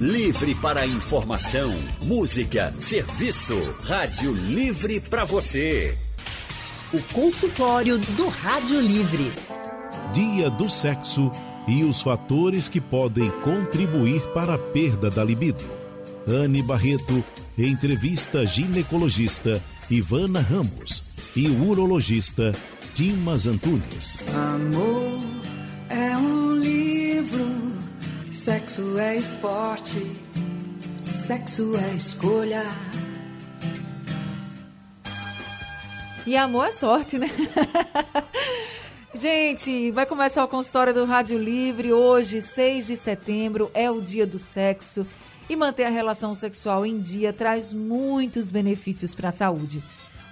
Livre para informação, música, serviço. Rádio Livre para você. O consultório do Rádio Livre. Dia do sexo e os fatores que podem contribuir para a perda da libido. Anne Barreto entrevista ginecologista Ivana Ramos e urologista Dimas Antunes. Amor sexo é esporte, sexo é escolha. E amor é sorte, né? Gente, vai começar o consultório do Rádio Livre. Hoje, 6 de setembro, é o dia do sexo. E manter a relação sexual em dia traz muitos benefícios para a saúde.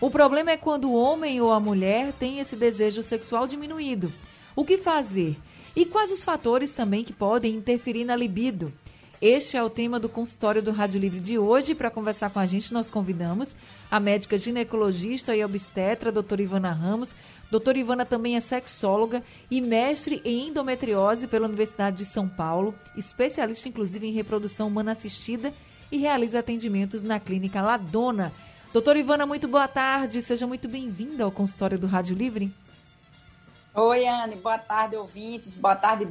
O problema é quando o homem ou a mulher tem esse desejo sexual diminuído. O que fazer? E quais os fatores também que podem interferir na libido? Este é o tema do consultório do Rádio Livre de hoje. Para conversar com a gente, nós convidamos a médica ginecologista e obstetra, doutora Ivana Ramos. Doutora Ivana também é sexóloga e mestre em endometriose pela Universidade de São Paulo, especialista inclusive em reprodução humana assistida e realiza atendimentos na clínica Ladona. Doutora Ivana, muito boa tarde. Seja muito bem-vinda ao consultório do Rádio Livre. Oi, Anne. Boa tarde, ouvintes. Boa tarde,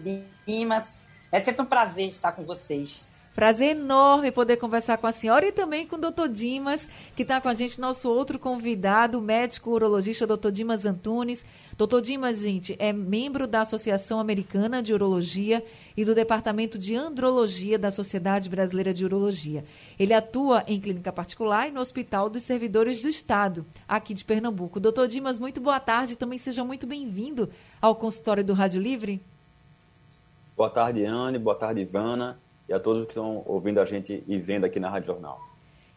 Dimas. É sempre um prazer estar com vocês. Prazer enorme poder conversar com a senhora e também com o doutor Dimas, que está com a gente, nosso outro convidado, médico urologista, doutor Dimas Antunes. Doutor Dimas, gente, é membro da Associação Americana de Urologia e do Departamento de Andrologia da Sociedade Brasileira de Urologia. Ele atua em clínica particular e no Hospital dos Servidores do Estado, aqui de Pernambuco. Doutor Dimas, muito boa tarde. Também seja muito bem-vindo ao consultório do Rádio Livre. Boa tarde, Anne. Boa tarde, Ivana. E a todos que estão ouvindo a gente e vendo aqui na Rádio Jornal.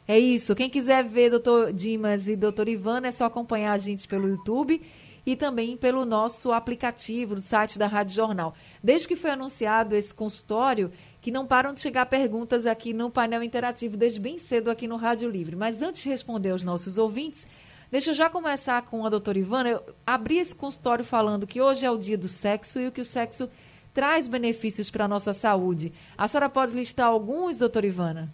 É isso. Quem quiser ver doutor Dimas e doutor Ivana, é só acompanhar a gente pelo YouTube e também pelo nosso aplicativo do site da Rádio Jornal. Desde que foi anunciado esse consultório, que não param de chegar perguntas aqui no painel interativo, desde bem cedo aqui no Rádio Livre. Mas antes de responder aos nossos ouvintes, deixa eu já começar com a doutora Ivana. Eu abri esse consultório falando que hoje é o dia do sexo e o que o sexo traz benefícios para a nossa saúde. A senhora pode listar alguns, doutora Ivana?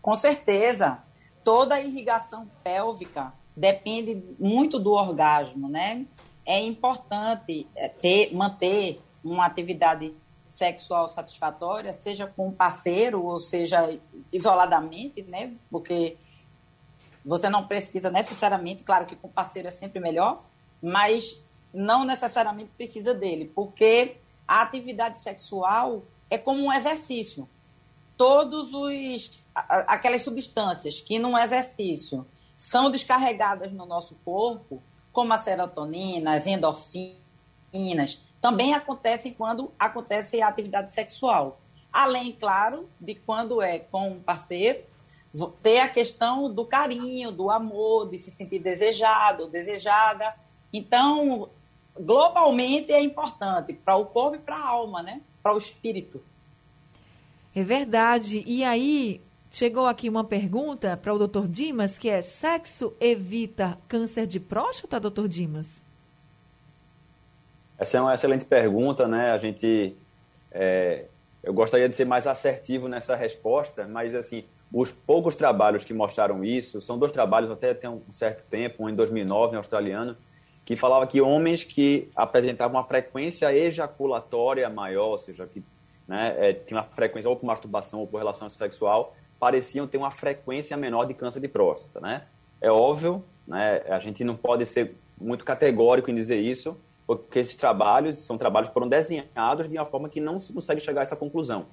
Com certeza. Toda irrigação pélvica depende muito do orgasmo, né? É importante é, ter, manter uma atividade sexual satisfatória, seja com um parceiro ou seja isoladamente, né? Porque você não precisa necessariamente, claro que com parceiro é sempre melhor, mas não necessariamente precisa dele, porque a atividade sexual é como um exercício. Todos os aquelas substâncias que num exercício são descarregadas no nosso corpo, como a serotonina, as endorfinas, também acontecem quando acontece a atividade sexual. Além, claro, de quando é com um parceiro, ter a questão do carinho, do amor, de se sentir desejado, desejada. Então, globalmente é importante para o corpo e para a alma, né? Para o espírito. É verdade. E aí, chegou aqui uma pergunta para o Dr. Dimas, que é: sexo evita câncer de próstata, Dr. Dimas? Essa é uma excelente pergunta, né? A gente. É, eu gostaria de ser mais assertivo nessa resposta, mas assim, os poucos trabalhos que mostraram isso, são dois trabalhos até tem um certo tempo, um em 2009, em australiano, que falava que homens que apresentavam uma frequência ejaculatória maior, ou seja, que né, é, tinha uma frequência ou por masturbação ou por relação sexual, pareciam ter uma frequência menor de câncer de próstata, né? É óbvio, né, a gente não pode ser muito categórico em dizer isso, porque esses trabalhos são trabalhos que foram desenhados de uma forma que não se consegue chegar a essa conclusão.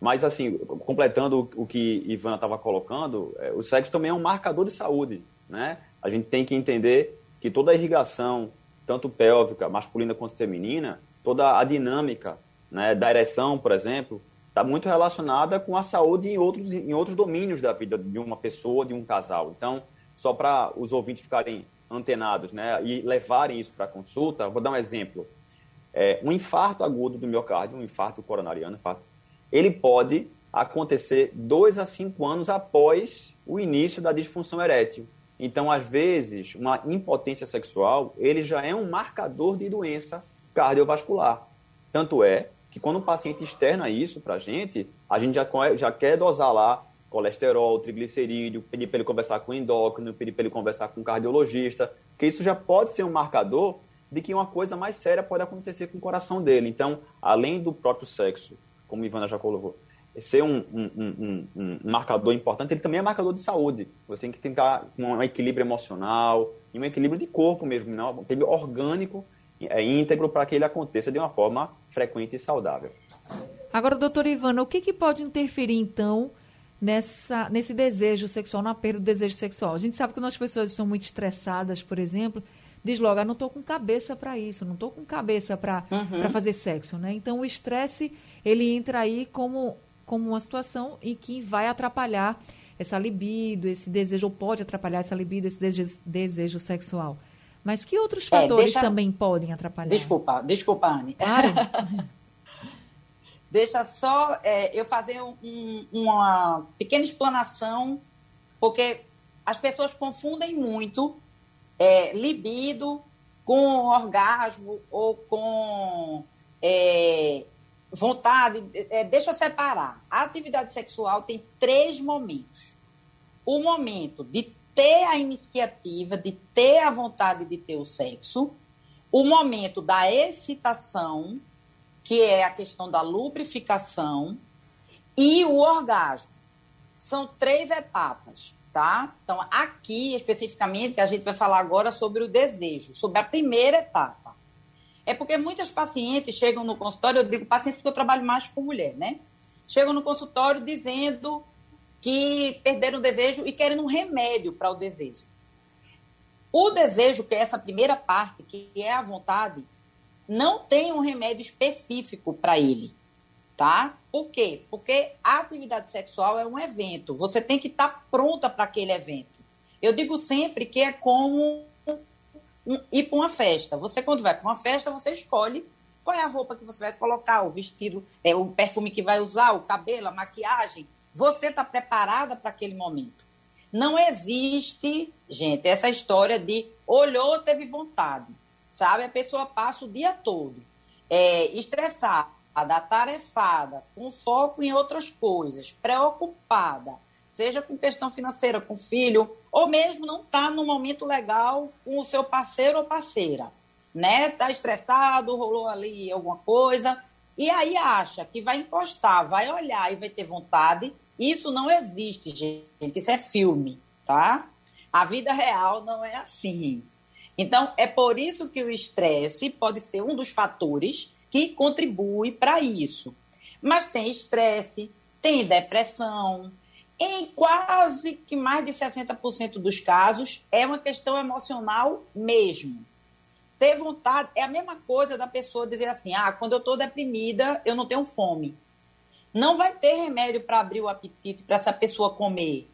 Mas, assim, completando o que Ivana estava colocando, é, o sexo também é um marcador de saúde, né? A gente tem que entender que toda a irrigação, tanto pélvica, masculina quanto feminina, toda a dinâmica né, da ereção, por exemplo, está muito relacionada com a saúde em outros, em outros domínios da vida de uma pessoa, de um casal. Então, só para os ouvintes ficarem antenados né, e levarem isso para consulta, vou dar um exemplo. É, um infarto agudo do miocárdio, um infarto coronariano, infarto, ele pode acontecer dois a cinco anos após o início da disfunção erétil. Então, às vezes, uma impotência sexual, ele já é um marcador de doença cardiovascular. Tanto é que quando o paciente externa isso para a gente, a gente já, já quer dosar lá colesterol, triglicerídeo, pedir para ele conversar com o endócrino, pedir para ele conversar com o cardiologista, que isso já pode ser um marcador de que uma coisa mais séria pode acontecer com o coração dele. Então, além do próprio sexo, como Ivana já colocou, ser um, um, um, um, marcador importante, ele também é marcador de saúde. Você tem que tentar um equilíbrio emocional e um equilíbrio de corpo mesmo, não? um equilíbrio orgânico, é, íntegro, para que ele aconteça de uma forma frequente e saudável. Agora, doutora Ivana, o que, que pode interferir, então, nessa, nesse desejo sexual, na perda do desejo sexual? A gente sabe que as pessoas estão muito estressadas, por exemplo, diz logo, ah, não estou com cabeça para isso, não estou com cabeça para uhum. fazer sexo, né? Então, o estresse, ele entra aí como, como uma situação em que vai atrapalhar essa libido, esse desejo, ou pode atrapalhar essa libido, esse desejo, desejo sexual. Mas que outros é, fatores deixa... também podem atrapalhar? Desculpa, desculpa, Anne. Claro. deixa só é, eu fazer um, uma pequena explanação, porque as pessoas confundem muito é, libido com orgasmo ou com é, vontade. É, deixa eu separar. A atividade sexual tem três momentos. O momento de ter a iniciativa, de ter a vontade de ter o sexo. O momento da excitação, que é a questão da lubrificação. E o orgasmo. São três etapas tá? Então, aqui especificamente, a gente vai falar agora sobre o desejo, sobre a primeira etapa. É porque muitas pacientes chegam no consultório, eu digo pacientes porque eu trabalho mais com mulher, né? Chegam no consultório dizendo que perderam o desejo e querem um remédio para o desejo. O desejo, que é essa primeira parte, que é a vontade, não tem um remédio específico para ele tá? Por quê? Porque a atividade sexual é um evento. Você tem que estar tá pronta para aquele evento. Eu digo sempre que é como ir para uma festa. Você, quando vai para uma festa, você escolhe qual é a roupa que você vai colocar, o vestido, é, o perfume que vai usar, o cabelo, a maquiagem. Você está preparada para aquele momento. Não existe, gente, essa história de olhou, teve vontade. Sabe? A pessoa passa o dia todo é, estressada atarefada, com foco em outras coisas, preocupada, seja com questão financeira, com filho, ou mesmo não está no momento legal com o seu parceiro ou parceira, né? Está estressado, rolou ali alguma coisa, e aí acha que vai encostar, vai olhar e vai ter vontade. Isso não existe, gente. Isso é filme, tá? A vida real não é assim. Então, é por isso que o estresse pode ser um dos fatores que contribui para isso. Mas tem estresse, tem depressão. Em quase que mais de 60% dos casos, é uma questão emocional mesmo. Ter vontade é a mesma coisa da pessoa dizer assim: ah, quando eu estou deprimida, eu não tenho fome. Não vai ter remédio para abrir o apetite para essa pessoa comer.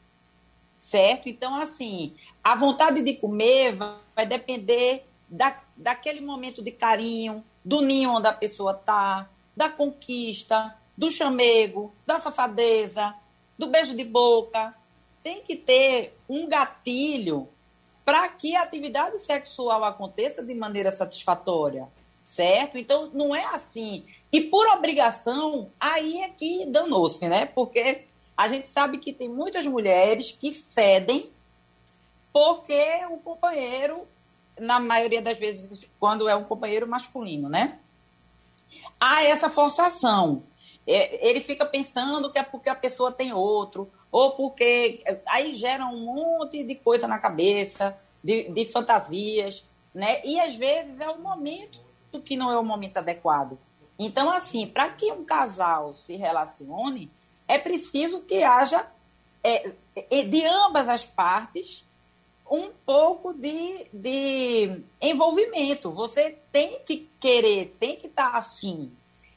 Certo? Então, assim, a vontade de comer vai depender da, daquele momento de carinho, do ninho onde a pessoa está, da conquista, do chamego, da safadeza, do beijo de boca. Tem que ter um gatilho para que a atividade sexual aconteça de maneira satisfatória, certo? Então, não é assim. E por obrigação, aí é que danou-se, né? Porque a gente sabe que tem muitas mulheres que cedem porque o companheiro na maioria das vezes, quando é um companheiro masculino, né? Há essa forçação. É, ele fica pensando que é porque a pessoa tem outro, ou porque. Aí gera um monte de coisa na cabeça, de, de fantasias, né? E às vezes é o momento que não é o momento adequado. Então, assim, para que um casal se relacione, é preciso que haja é, é de ambas as partes um pouco de, de envolvimento. Você tem que querer, tem que estar tá afim.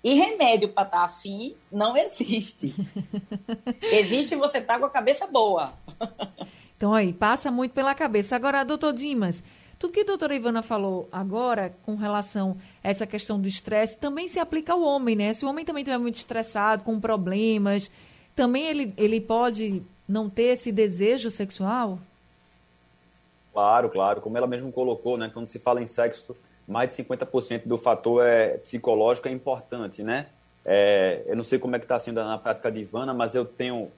E remédio para estar tá afim não existe. existe você estar tá com a cabeça boa. então aí, passa muito pela cabeça. Agora, doutor Dimas, tudo que a doutora Ivana falou agora com relação a essa questão do estresse também se aplica ao homem, né? Se o homem também estiver muito estressado, com problemas, também ele, ele pode não ter esse desejo sexual? Claro, claro. Como ela mesmo colocou, né? Quando se fala em sexo, mais de 50% do fator é psicológico é importante, né? É, eu não sei como é que está sendo na prática de Ivana, mas eu tenho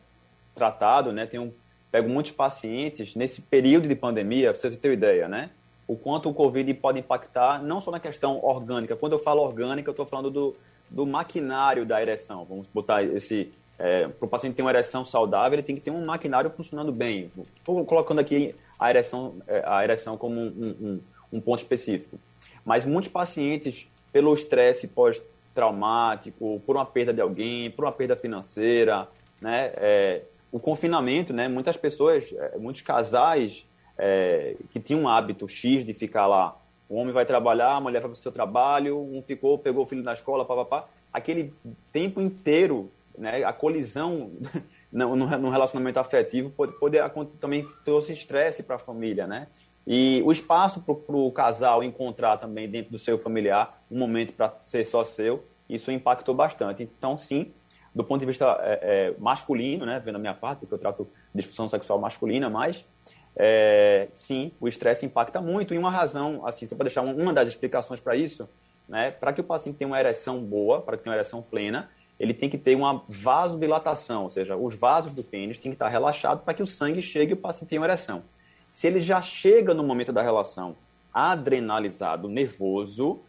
tratado, né, tenho, pego muitos pacientes nesse período de pandemia, para você ter uma ideia, né? O quanto o Covid pode impactar, não só na questão orgânica. Quando eu falo orgânica, eu estou falando do, do maquinário da ereção. Vamos botar esse. É, para o paciente ter uma ereção saudável, ele tem que ter um maquinário funcionando bem. Estou colocando aqui a ereção, é, a ereção como um, um, um ponto específico. Mas muitos pacientes, pelo estresse pós-traumático, por uma perda de alguém, por uma perda financeira, né, é, o confinamento, né, muitas pessoas, é, muitos casais é, que tinham um hábito X de ficar lá o homem vai trabalhar, a mulher vai para o seu trabalho, um ficou, pegou o filho na escola, papapá. Aquele tempo inteiro, né, a colisão no, no relacionamento afetivo pode, pode também trouxe estresse para a família, né? E o espaço para o casal encontrar também dentro do seu familiar um momento para ser só seu, isso impactou bastante. Então, sim, do ponto de vista é, é, masculino, né, vendo a minha parte, que eu trato disfunção sexual masculina, mas é, sim, o estresse impacta muito. E uma razão, assim, só para deixar uma das explicações para isso, né, para que o paciente tenha uma ereção boa, para que tenha uma ereção plena, ele tem que ter uma vasodilatação, ou seja, os vasos do pênis têm que estar relaxados para que o sangue chegue e o paciente tenha uma ereção. Se ele já chega no momento da relação adrenalizado, nervoso,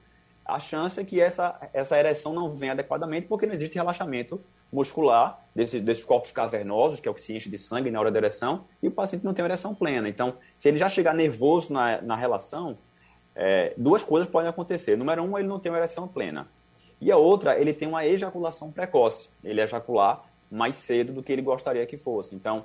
a chance é que essa, essa ereção não venha adequadamente porque não existe relaxamento muscular desse, desses corpos cavernosos, que é o que se enche de sangue na hora da ereção, e o paciente não tem ereção plena. Então, se ele já chegar nervoso na, na relação, é, duas coisas podem acontecer. Número um, ele não tem uma ereção plena. E a outra, ele tem uma ejaculação precoce. Ele ejacular mais cedo do que ele gostaria que fosse. Então,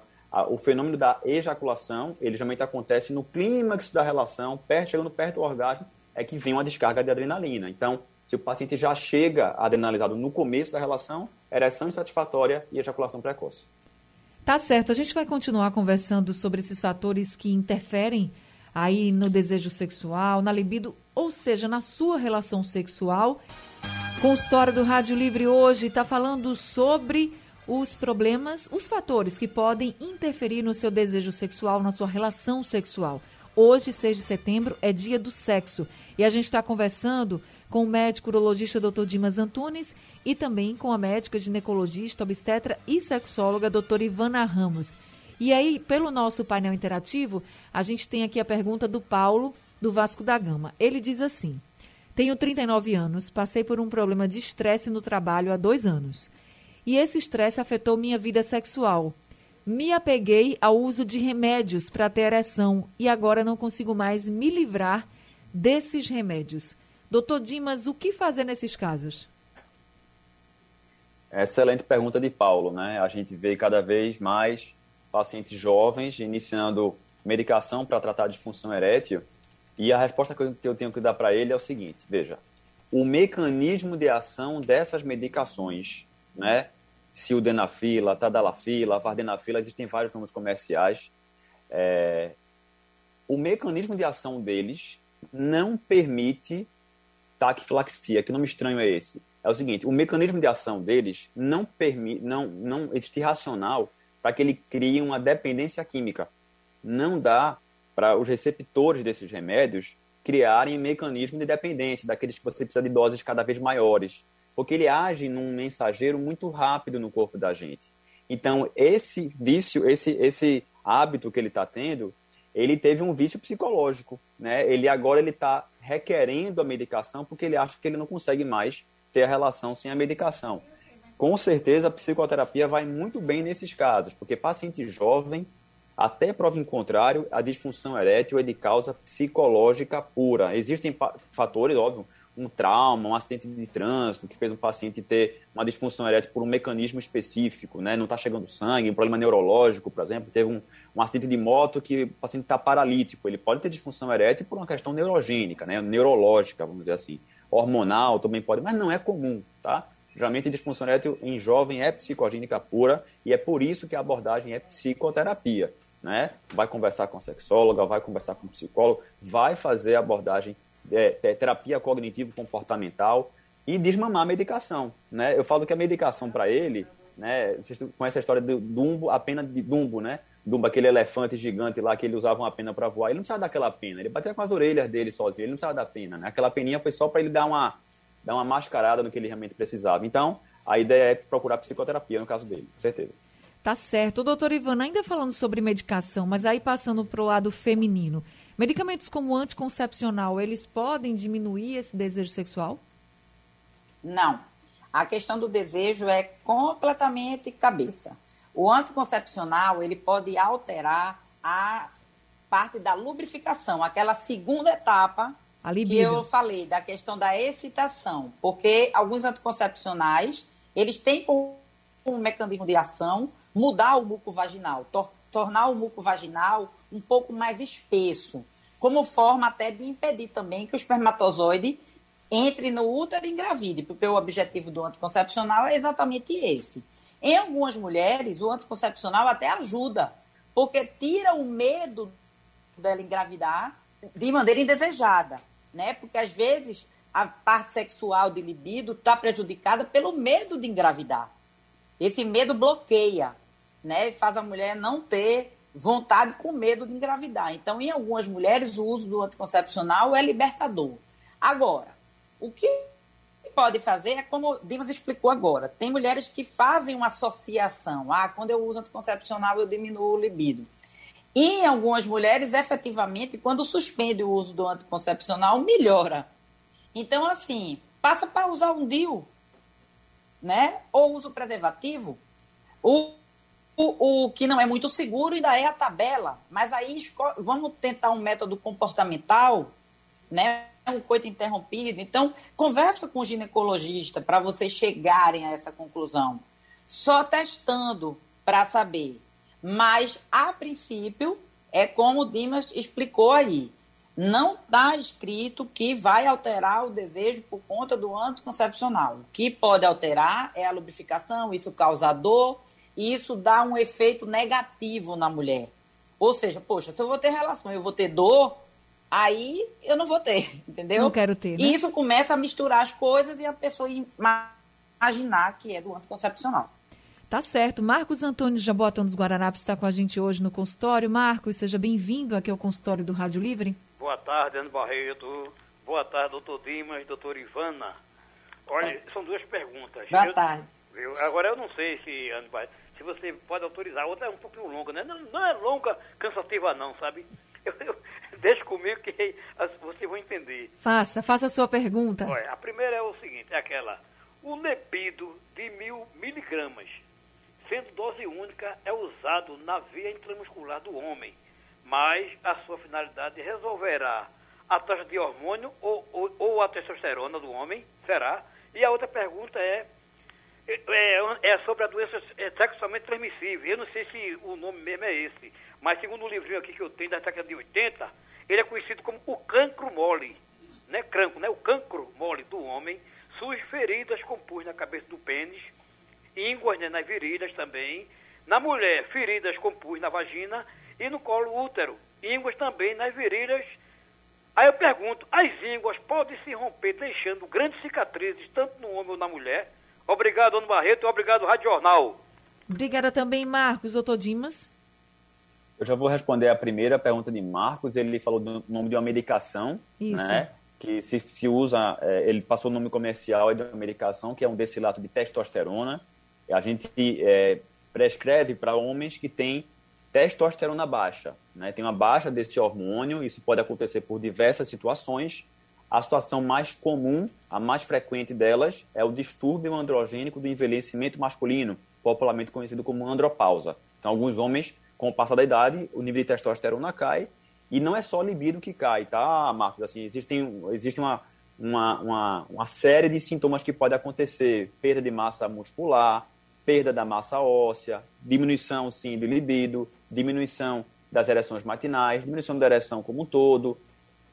o fenômeno da ejaculação, ele geralmente acontece no clímax da relação, perto, chegando perto do orgasmo, é que vem uma descarga de adrenalina. Então, se o paciente já chega adrenalizado no começo da relação, ereção insatisfatória e ejaculação precoce. Tá certo. A gente vai continuar conversando sobre esses fatores que interferem aí no desejo sexual, na libido, ou seja, na sua relação sexual. Consultório do Rádio Livre hoje está falando sobre os problemas, os fatores que podem interferir no seu desejo sexual, na sua relação sexual. Hoje, 6 de setembro, é dia do sexo. E a gente está conversando com o médico urologista Dr. Dimas Antunes e também com a médica ginecologista, obstetra e sexóloga doutora Ivana Ramos. E aí, pelo nosso painel interativo, a gente tem aqui a pergunta do Paulo, do Vasco da Gama. Ele diz assim: Tenho 39 anos, passei por um problema de estresse no trabalho há dois anos. E esse estresse afetou minha vida sexual. Me apeguei ao uso de remédios para ter ereção e agora não consigo mais me livrar desses remédios. Doutor Dimas, o que fazer nesses casos? Excelente pergunta de Paulo, né? A gente vê cada vez mais pacientes jovens iniciando medicação para tratar disfunção erétil e a resposta que eu tenho que dar para ele é o seguinte: veja, o mecanismo de ação dessas medicações, né? Sildenafila, Tadalafila, Vardenafila, existem vários nomes comerciais. É, o mecanismo de ação deles não permite taquifilaxia. Que nome estranho é esse? É o seguinte, o mecanismo de ação deles não permite, não, não existe racional para que ele crie uma dependência química. Não dá para os receptores desses remédios criarem mecanismo de dependência, daqueles que você precisa de doses cada vez maiores, porque ele age num mensageiro muito rápido no corpo da gente. Então, esse vício, esse, esse hábito que ele está tendo, ele teve um vício psicológico, né? Ele agora ele está requerendo a medicação porque ele acha que ele não consegue mais ter a relação sem a medicação. Com certeza, a psicoterapia vai muito bem nesses casos, porque paciente jovem, até prova em contrário, a disfunção erétil é de causa psicológica pura. Existem fatores, óbvio, um trauma, um acidente de trânsito que fez um paciente ter uma disfunção erétil por um mecanismo específico, né? não está chegando sangue, um problema neurológico, por exemplo, teve um, um acidente de moto que o paciente está paralítico, ele pode ter disfunção erétil por uma questão neurogênica, né? neurológica, vamos dizer assim, hormonal também pode, mas não é comum, tá? Geralmente, disfunção erétil em jovem é psicogênica pura e é por isso que a abordagem é psicoterapia. Né? Vai conversar com a sexóloga, vai conversar com o psicólogo, vai fazer a abordagem é, terapia cognitivo-comportamental e desmamar a medicação. Né? Eu falo que a medicação para ele, né, vocês conhecem a história do Dumbo, a pena de Dumbo, né? Dumbo, aquele elefante gigante lá que ele usava uma pena para voar. Ele não precisava daquela pena, ele batia com as orelhas dele sozinho, ele não precisava da pena. Né? Aquela peninha foi só para ele dar uma, dar uma mascarada no que ele realmente precisava. Então, a ideia é procurar psicoterapia no caso dele, com certeza. Tá certo. Doutor Ivana, ainda falando sobre medicação, mas aí passando para o lado feminino. Medicamentos como anticoncepcional, eles podem diminuir esse desejo sexual? Não. A questão do desejo é completamente cabeça. O anticoncepcional, ele pode alterar a parte da lubrificação, aquela segunda etapa que eu falei, da questão da excitação. Porque alguns anticoncepcionais, eles têm como um mecanismo de ação mudar o muco vaginal, tornar o muco vaginal um pouco mais espesso, como forma até de impedir também que o espermatozoide entre no útero e engravide, porque o objetivo do anticoncepcional é exatamente esse. Em algumas mulheres, o anticoncepcional até ajuda, porque tira o medo dela engravidar de maneira indesejada, né? Porque às vezes a parte sexual de libido está prejudicada pelo medo de engravidar. Esse medo bloqueia, né? Faz a mulher não ter vontade com medo de engravidar. Então, em algumas mulheres, o uso do anticoncepcional é libertador. Agora, o que pode fazer é como Dimas explicou agora. Tem mulheres que fazem uma associação. Ah, quando eu uso anticoncepcional, eu diminuo o libido. E em algumas mulheres, efetivamente, quando suspende o uso do anticoncepcional, melhora. Então, assim, passa para usar um DIU, né? Ou usa o preservativo. O, o, o que não é muito seguro ainda é a tabela. Mas aí vamos tentar um método comportamental, né? um coito interrompido. Então, conversa com o ginecologista para vocês chegarem a essa conclusão. Só testando para saber. Mas, a princípio, é como o Dimas explicou aí. Não está escrito que vai alterar o desejo por conta do anticoncepcional. O que pode alterar é a lubrificação, isso causa dor, e isso dá um efeito negativo na mulher. Ou seja, poxa, se eu vou ter relação eu vou ter dor, aí eu não vou ter, entendeu? Não quero ter. Né? E isso começa a misturar as coisas e a pessoa imaginar que é do anticoncepcional. Tá certo. Marcos Antônio Jabotão dos Guararapes está com a gente hoje no consultório. Marcos, seja bem-vindo aqui ao consultório do Rádio Livre. Boa tarde, Ana Barreto. Boa tarde, doutor Dimas, doutor Ivana. Olha, são duas perguntas. Boa eu, tarde. Eu, agora eu não sei se, Ana Barreto, você pode autorizar. Outra é um pouquinho longa, né? Não, não é longa, cansativa não, sabe? Eu, eu, deixa comigo que vocês vão entender. Faça, faça a sua pergunta. Olha, a primeira é o seguinte, é aquela. O lepido de mil miligramas, sendo dose única, é usado na via intramuscular do homem, mas a sua finalidade resolverá a taxa de hormônio ou, ou, ou a testosterona do homem, será? E a outra pergunta é, é, é sobre a doença sexualmente transmissível. Eu não sei se o nome mesmo é esse, mas segundo o livrinho aqui que eu tenho da década de 80, ele é conhecido como o cancro mole, né? Cranco, né? O cancro mole do homem surge feridas com pus na cabeça do pênis, ínguas né, nas virilhas também. Na mulher, feridas com pus na vagina e no colo útero, ínguas também nas virilhas. Aí eu pergunto, as ínguas podem se romper deixando grandes cicatrizes tanto no homem ou na mulher? Obrigado, Ano Barreto, e obrigado, Rádio Jornal. Obrigada também, Marcos. Doutor Dimas. Eu já vou responder a primeira pergunta de Marcos. Ele falou do nome de uma medicação, Isso. né? Que se, se usa, é, ele passou o nome comercial de uma medicação que é um destilato de testosterona. A gente é, prescreve para homens que têm testosterona baixa, né? Tem uma baixa deste hormônio. Isso pode acontecer por diversas situações. A situação mais comum, a mais frequente delas, é o distúrbio androgênico do envelhecimento masculino, popularmente conhecido como andropausa. Então, alguns homens com o passar da idade, o nível de testosterona cai e não é só libido que cai, tá, Marcos? Assim, existem, existe uma, uma, uma, uma série de sintomas que pode acontecer: perda de massa muscular, perda da massa óssea, diminuição, sim, de libido, diminuição das ereções matinais, diminuição da ereção como um todo,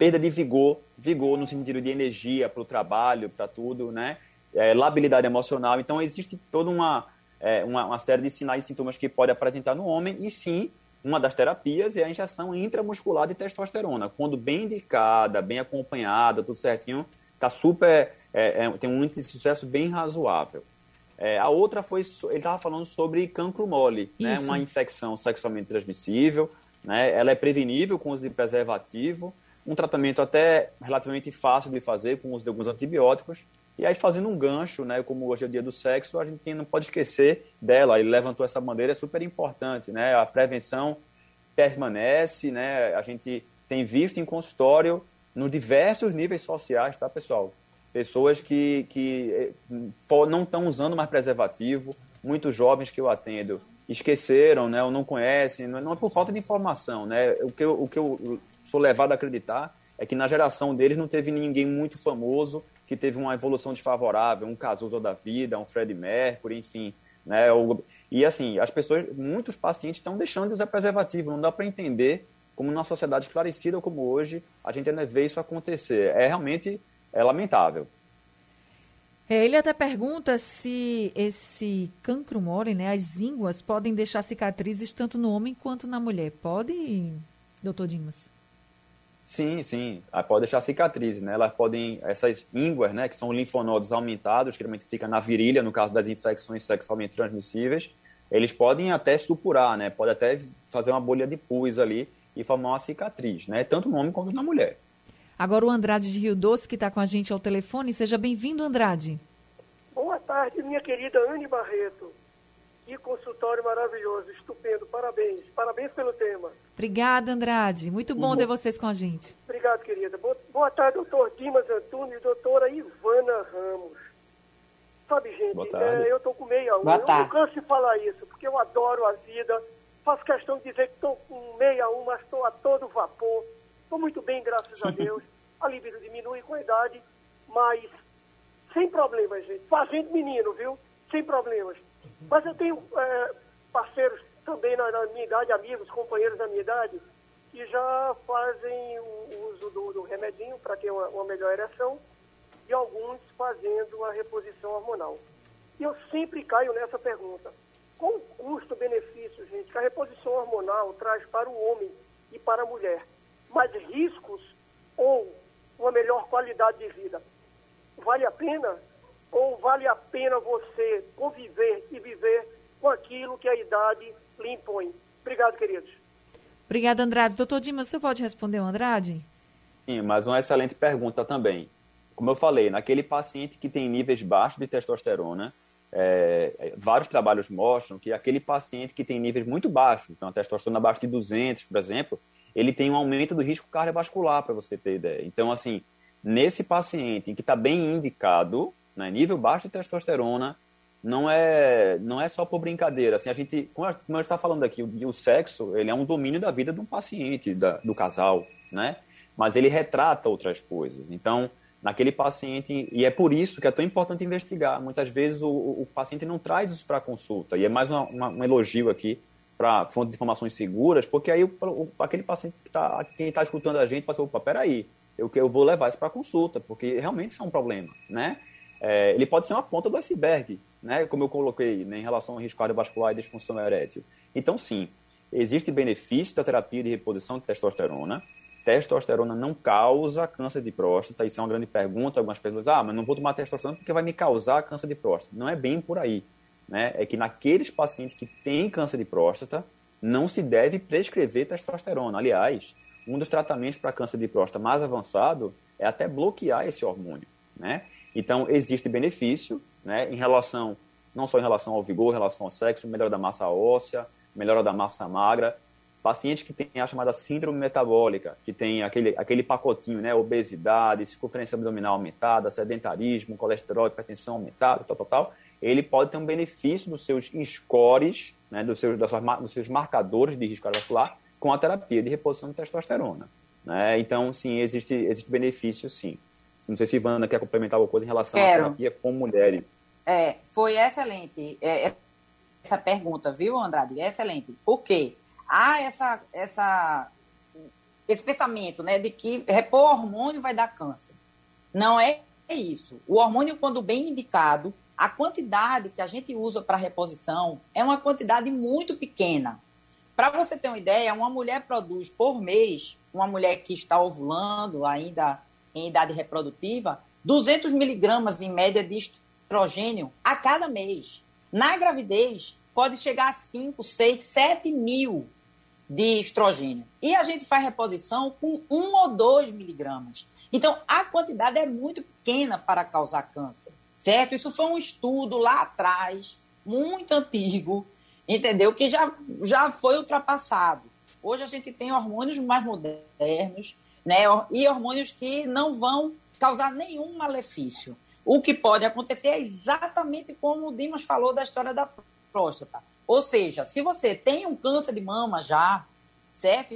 perda de vigor, vigor no sentido de energia para o trabalho, para tudo, né? É, labilidade emocional. Então, existe toda uma é, uma, uma, série de sinais e sintomas que pode apresentar no homem, e sim, uma das terapias é a injeção intramuscular de testosterona. Quando bem indicada, bem acompanhada, tudo certinho, tá super, é, é, tem um índice de sucesso bem razoável. É, a outra foi, ele estava falando sobre cancro mole, né, uma infecção sexualmente transmissível, né, ela é prevenível com uso de preservativo, um tratamento até relativamente fácil de fazer com uso de alguns antibióticos, E aí, fazendo um gancho, né, como hoje é o dia do sexo, a gente não pode esquecer dela. Ele levantou essa bandeira, é super importante, né? A prevenção permanece, né? A gente tem visto em consultório, nos diversos níveis sociais, tá, pessoal? Pessoas que, que eh, não estão usando mais preservativo, muitos jovens que eu atendo esqueceram, né, ou não conhecem, não é por falta de informação, né? O que eu, o que eu sou levado a acreditar é que na geração deles não teve ninguém muito famoso que teve uma evolução desfavorável, um Cazuza da vida, um Fred Mercury, enfim, né? E assim, as pessoas, muitos pacientes estão deixando de usar preservativo, não dá para entender como numa sociedade esclarecida como hoje, a gente ainda vê isso acontecer. É realmente é lamentável. É, ele até pergunta se esse cancro mole, né, as ínguas, podem deixar cicatrizes tanto no homem quanto na mulher. Pode, doutor Dimas? Sim, sim. Ah, pode deixar cicatrizes, né? Elas podem, essas ínguas, né, que são linfonodos aumentados, que geralmente fica na virilha, no caso das infecções sexualmente transmissíveis, eles podem até supurar, né? Pode até fazer uma bolha de pus ali e formar uma cicatriz, né? Tanto no homem quanto na mulher. Agora o Andrade de Rio Doce, que está com a gente ao telefone. Seja bem-vindo, Andrade. Boa tarde, minha querida Anne Barreto. Que consultório maravilhoso, estupendo. Parabéns. Parabéns pelo tema. Obrigada, Andrade. Muito bom uhum. ter vocês com a gente. Obrigado, querida. Boa tarde, doutor Dimas Antunes e doutora Ivana Ramos. Sabe, gente, é, eu estou com meia uma. Eu não canso de falar isso, porque eu adoro a vida. Faço questão de dizer que estou com meia uma, mas estou a todo vapor. Estou muito bem, graças a Deus. A libido diminui com a idade, mas sem problemas, gente. Fazendo menino, viu? Sem problemas. Mas eu tenho é, parceiros também na, na, minha idade, amigos, companheiros da minha idade, que já fazem o uso do, do remedinho para ter uma, uma, melhor ereção e alguns fazendo a reposição hormonal. E eu sempre caio nessa pergunta. Qual o custo-benefício, gente, que a reposição hormonal traz para o homem e para a mulher? Mais riscos ou uma melhor qualidade de vida? Vale a pena ou vale a pena você conviver e viver com aquilo que a idade lhe impõe? Obrigado, queridos. Obrigada, Andrade. Doutor Dimas, você pode responder o Andrade? Sim, mas uma excelente pergunta também. Como eu falei, naquele paciente que tem níveis baixos de testosterona, é, vários trabalhos mostram que aquele paciente que tem níveis muito baixos, então a testosterona abaixo de 200, por exemplo, ele tem um aumento do risco cardiovascular, para você ter ideia. Então, assim, nesse paciente que está bem indicado, né, nível baixo de testosterona, não é não é só por brincadeira. Assim, a gente, como a gente está falando aqui, o, o, sexo ele é um domínio da vida de um paciente, da, do casal, né? Mas ele retrata outras coisas. Então, naquele paciente, e é por isso que é tão importante investigar. Muitas vezes o, o paciente não traz isso para consulta, e é mais uma, uma, um elogio aqui para fonte de informações seguras, porque aí o, aquele paciente que está quem está escutando a gente fala assim, opa, peraí, eu, eu vou levar isso para consulta, porque realmente isso é um problema, né? É, ele pode ser uma ponta do iceberg, né? Como eu coloquei, né, em relação ao risco cardiovascular e disfunção erétil. Então, sim, existe benefício da terapia de reposição de testosterona. Testosterona não causa câncer de próstata. Isso é uma grande pergunta. Algumas pessoas dizem, ah, mas não vou tomar testosterona porque vai me causar câncer de próstata. Não é bem por aí. Né? É que naqueles pacientes que têm câncer de próstata, não se deve prescrever testosterona. Aliás, um dos tratamentos para câncer de próstata mais avançado é até bloquear esse hormônio, né? Então, existe benefício, né, em relação, não só em relação ao vigor, em relação ao sexo, melhora da massa óssea, melhora da massa magra. Pacientes que têm a chamada síndrome metabólica, que tem aquele, aquele pacotinho, né, obesidade, circunferência abdominal aumentada, sedentarismo, colesterol, hipertensão aumentada, tal, tal, tal, ele pode ter um benefício dos seus scores, né, dos, seus, das dos seus marcadores de risco cardiovascular, com a terapia de reposição de testosterona. Né? Então, sim, existe, existe benefício, sim. Não sei se Ivana quer complementar alguma coisa em relação Quero. à terapia com mulheres. É, foi excelente é, essa pergunta, viu, Andrade? É excelente. Por quê? Há essa, essa, esse pensamento né, de que repor hormônio vai dar câncer. Não é isso. O hormônio, quando bem indicado, a quantidade que a gente usa para reposição é uma quantidade muito pequena. Para você ter uma ideia, uma mulher produz por mês, uma mulher que está ovulando ainda em idade reprodutiva, 200 miligramas em média de estrogênio a cada mês. Na gravidez, pode chegar a 5, 6, 7 mil de estrogênio. E a gente faz reposição com 1 ou 2 miligramas. Então, a quantidade é muito pequena para causar câncer, certo? Isso foi um estudo lá atrás, muito antigo, entendeu? Que já, já foi ultrapassado. Hoje a gente tem hormônios mais modernos, né? E hormônios que não vão causar nenhum malefício. O que pode acontecer é exatamente como o Dimas falou da história da próstata. Ou seja, se você tem um câncer de mama já, certo?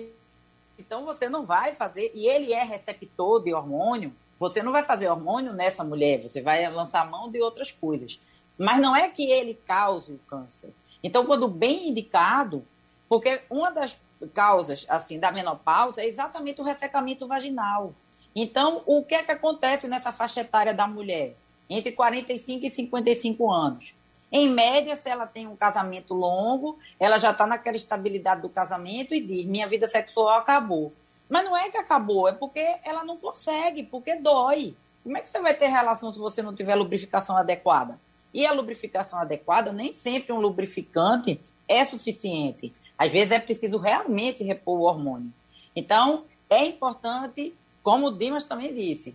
Então você não vai fazer, e ele é receptor de hormônio, você não vai fazer hormônio nessa mulher, você vai lançar mão de outras coisas. Mas não é que ele cause o câncer. Então, quando bem indicado, porque uma das causas assim da menopausa é exatamente o ressecamento vaginal. Então, o que é que acontece nessa faixa etária da mulher? Entre 45 e 55 anos. Em média, se ela tem um casamento longo, ela já está naquela estabilidade do casamento e diz: minha vida sexual acabou. Mas não é que acabou, é porque ela não consegue, porque dói. Como é que você vai ter relação se você não tiver lubrificação adequada? E a lubrificação adequada, nem sempre um lubrificante é suficiente. Às vezes é preciso realmente repor o hormônio. Então, é importante, como o Dimas também disse,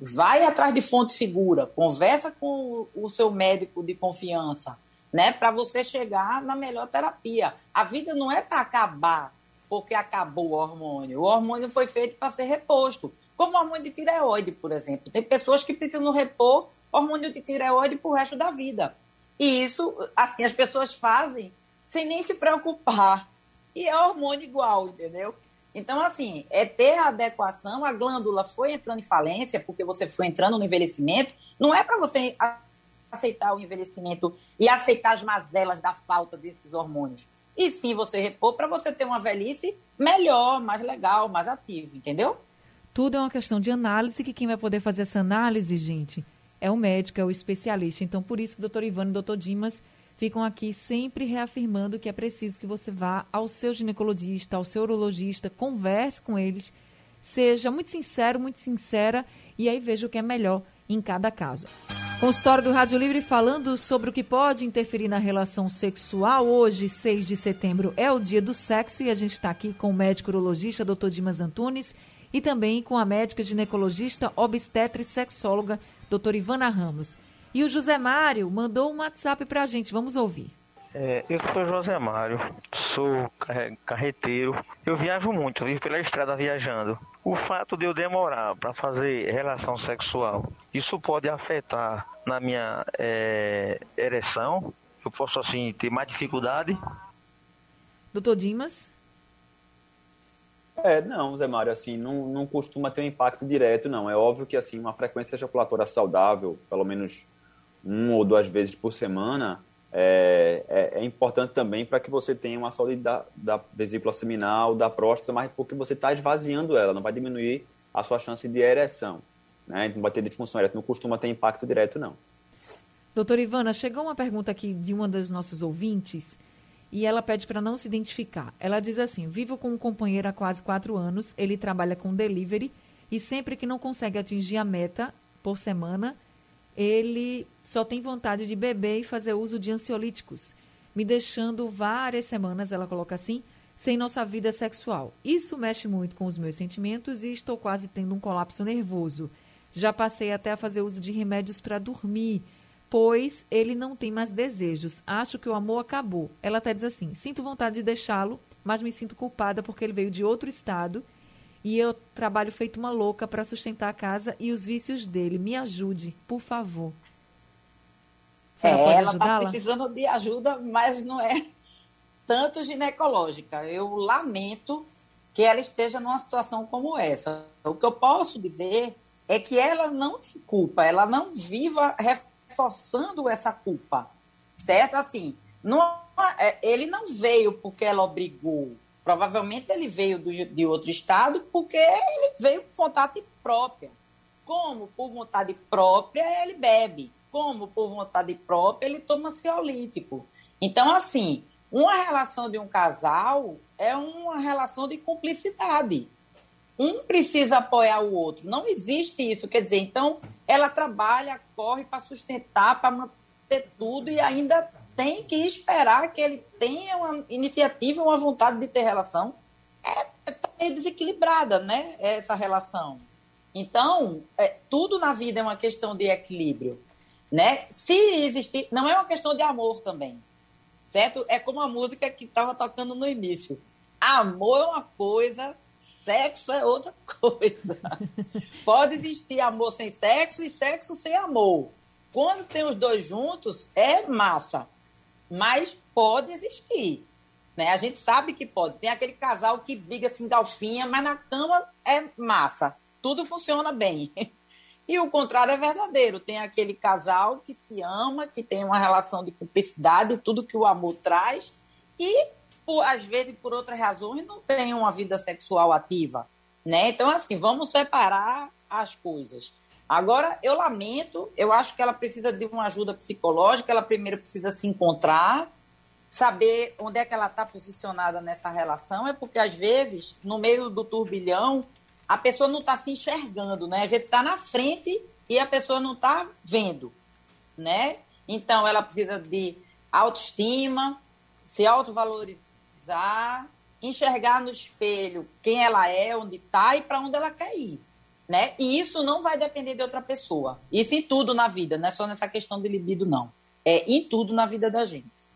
vai atrás de fonte segura, conversa com o seu médico de confiança, né, para você chegar na melhor terapia. A vida não é para acabar porque acabou o hormônio. O hormônio foi feito para ser reposto, como o hormônio de tireoide, por exemplo. Tem pessoas que precisam repor hormônio de tireoide para o resto da vida. E isso, assim, as pessoas fazem sem nem se preocupar. E é hormônio igual, entendeu? Então, assim, é ter a adequação, a glândula foi entrando em falência, porque você foi entrando no envelhecimento, não é para você aceitar o envelhecimento e aceitar as mazelas da falta desses hormônios. E sim você repor para você ter uma velhice melhor, mais legal, mais ativa, entendeu? Tudo é uma questão de análise, que quem vai poder fazer essa análise, gente, é o médico, é o especialista. Então, por isso que o doutor Ivano e o doutor Dimas ficam aqui sempre reafirmando que é preciso que você vá ao seu ginecologista, ao seu urologista, converse com eles, seja muito sincero, muito sincera e aí veja o que é melhor em cada caso. Consultório do Rádio Livre falando sobre o que pode interferir na relação sexual. Hoje, 6 de setembro, é o dia do sexo e a gente está aqui com o médico urologista, Dr. Dimas Antunes, e também com a médica ginecologista, obstetra e sexóloga, doutora Ivana Ramos. E o José Mário mandou um WhatsApp para a gente. Vamos ouvir. É, eu sou José Mário, sou carreteiro. Eu viajo muito, vivo pela estrada viajando. O fato de eu demorar para fazer relação sexual, isso pode afetar na minha é, ereção? Eu posso, assim, ter mais dificuldade? Doutor Dimas? É, não, Zé Mário, assim, não, não costuma ter um impacto direto, não. É óbvio que, assim, uma frequência ejaculatória saudável, pelo menos uma ou duas vezes por semana, é, é, é importante também para que você tenha uma saúde da, da vesícula seminal, da próstata, mas porque você está esvaziando ela, não vai diminuir a sua chance de ereção. Né? Não vai ter disfunção erétil, não costuma ter impacto direto, não. Doutora Ivana, chegou uma pergunta aqui de uma das nossos ouvintes e ela pede para não se identificar. Ela diz assim: Vivo com um companheiro há quase quatro anos, ele trabalha com delivery e sempre que não consegue atingir a meta por semana, ele só tem vontade de beber e fazer uso de ansiolíticos, me deixando várias semanas, ela coloca assim, sem nossa vida sexual. Isso mexe muito com os meus sentimentos e estou quase tendo um colapso nervoso. Já passei até a fazer uso de remédios para dormir pois ele não tem mais desejos. Acho que o amor acabou. Ela até diz assim: sinto vontade de deixá-lo, mas me sinto culpada porque ele veio de outro estado e eu trabalho feito uma louca para sustentar a casa e os vícios dele. Me ajude, por favor. Você é, ela está precisando de ajuda, mas não é tanto ginecológica. Eu lamento que ela esteja numa situação como essa. O que eu posso dizer é que ela não tem culpa, ela não viva reforçando essa culpa, certo? Assim, não, é, ele não veio porque ela obrigou. Provavelmente ele veio do, de outro estado porque ele veio por vontade própria. Como por vontade própria ele bebe. Como por vontade própria ele toma ansiolítico. Então, assim, uma relação de um casal é uma relação de cumplicidade um precisa apoiar o outro. Não existe isso. Quer dizer, então, ela trabalha, corre para sustentar, para manter tudo e ainda tem que esperar que ele tenha uma iniciativa, uma vontade de ter relação. É, é tá meio desequilibrada, né? Essa relação. Então, é, tudo na vida é uma questão de equilíbrio, né? Se existir, não é uma questão de amor também, certo? É como a música que estava tocando no início. Amor é uma coisa, sexo é outra coisa. Pode existir amor sem sexo e sexo sem amor. Quando tem os dois juntos, é massa, mas pode existir. Né? A gente sabe que pode. Tem aquele casal que briga assim, galfinha, mas na cama é massa. Tudo funciona bem. E o contrário é verdadeiro. Tem aquele casal que se ama, que tem uma relação de cumplicidade, tudo que o amor traz, e por, às vezes, por outras razões, não tem uma vida sexual ativa. Né? Então, assim, vamos separar as coisas. Agora, eu lamento, eu acho que ela precisa de uma ajuda psicológica, ela primeiro precisa se encontrar, saber onde é que ela está posicionada nessa relação, é porque às vezes, no meio do turbilhão, a pessoa não está se enxergando, né? Às vezes está na frente e a pessoa não está vendo, né? Então, ela precisa de autoestima, se autovalorizar, enxergar no espelho quem ela é, onde está e para onde ela quer ir. Né? E isso não vai depender de outra pessoa. Isso em tudo na vida, não é só nessa questão de libido, não. É em tudo na vida da gente.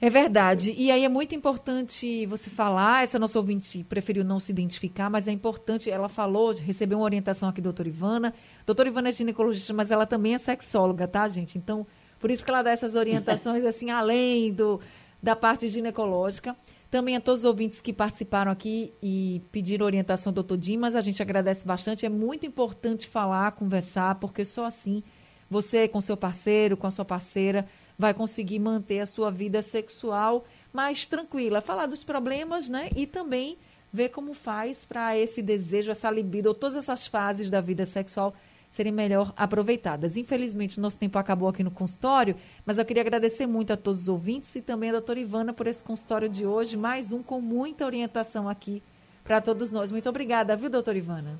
É verdade. E aí é muito importante você falar, essa nossa ouvinte preferiu não se identificar, mas é importante, ela falou, recebeu uma orientação aqui, doutora Ivana. Doutora Ivana é ginecologista, mas ela também é sexóloga, tá, gente? Então, por isso que ela dá essas orientações, assim, além do, da parte ginecológica. Também a todos os ouvintes que participaram aqui e pediram orientação do doutor Dimas, a gente agradece bastante. É muito importante falar, conversar, porque só assim você com seu parceiro, com a sua parceira, vai conseguir manter a sua vida sexual mais tranquila. Falar dos problemas, né? E também ver como faz para esse desejo, essa libido, ou todas essas fases da vida sexual serem melhor aproveitadas. Infelizmente, nosso tempo acabou aqui no consultório, mas eu queria agradecer muito a todos os ouvintes e também a doutora Ivana por esse consultório de hoje, mais um com muita orientação aqui para todos nós. Muito obrigada, viu, doutora Ivana?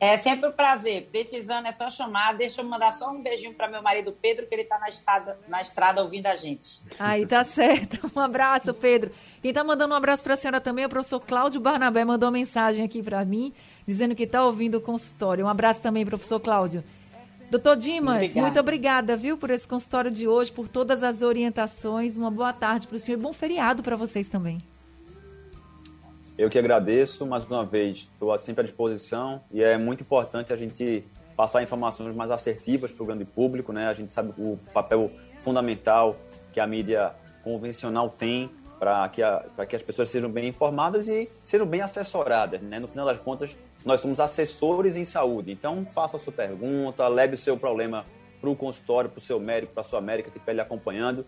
É sempre um prazer. Precisando é só chamar. Deixa eu mandar só um beijinho para meu marido Pedro, que ele está na estrada, na estrada ouvindo a gente. Aí tá certo. Um abraço, Pedro. Quem está mandando um abraço para a senhora também é o professor Cláudio Barnabé. Mandou uma mensagem aqui para mim, dizendo que está ouvindo o consultório. Um abraço também, professor Cláudio. Doutor Dimas, obrigada. muito obrigada, viu, por esse consultório de hoje, por todas as orientações. Uma boa tarde para o senhor e bom feriado para vocês também. Eu que agradeço mais uma vez, estou sempre à disposição e é muito importante a gente passar informações mais assertivas para o grande público, né? A gente sabe o papel fundamental que a mídia convencional tem para que, que as pessoas sejam bem informadas e sejam bem assessoradas, né? No final das contas, nós somos assessores em saúde, então faça a sua pergunta, leve o seu problema para o consultório, para o seu médico, para a sua médica que está lhe acompanhando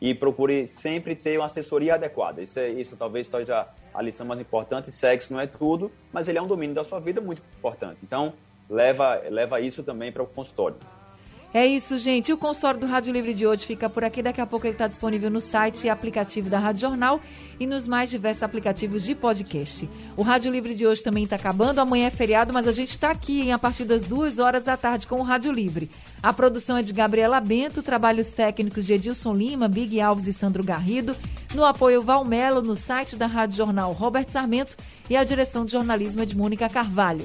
e procure sempre ter uma assessoria adequada. Isso, é, isso talvez seja a lição mais importante. Sexo não é tudo, mas ele é um domínio da sua vida muito importante. Então, leva, leva isso também para o consultório. É isso, gente. O consultório do Rádio Livre de hoje fica por aqui. Daqui a pouco ele está disponível no site e aplicativo da Rádio Jornal e nos mais diversos aplicativos de podcast. O Rádio Livre de hoje também está acabando. Amanhã é feriado, mas a gente está aqui em, a partir das duas horas da tarde com o Rádio Livre. A produção é de Gabriela Bento, trabalhos técnicos de Edilson Lima, Big Alves e Sandro Garrido. No apoio Valmelo, no site da Rádio Jornal Robert Sarmento e a direção de jornalismo é de Mônica Carvalho.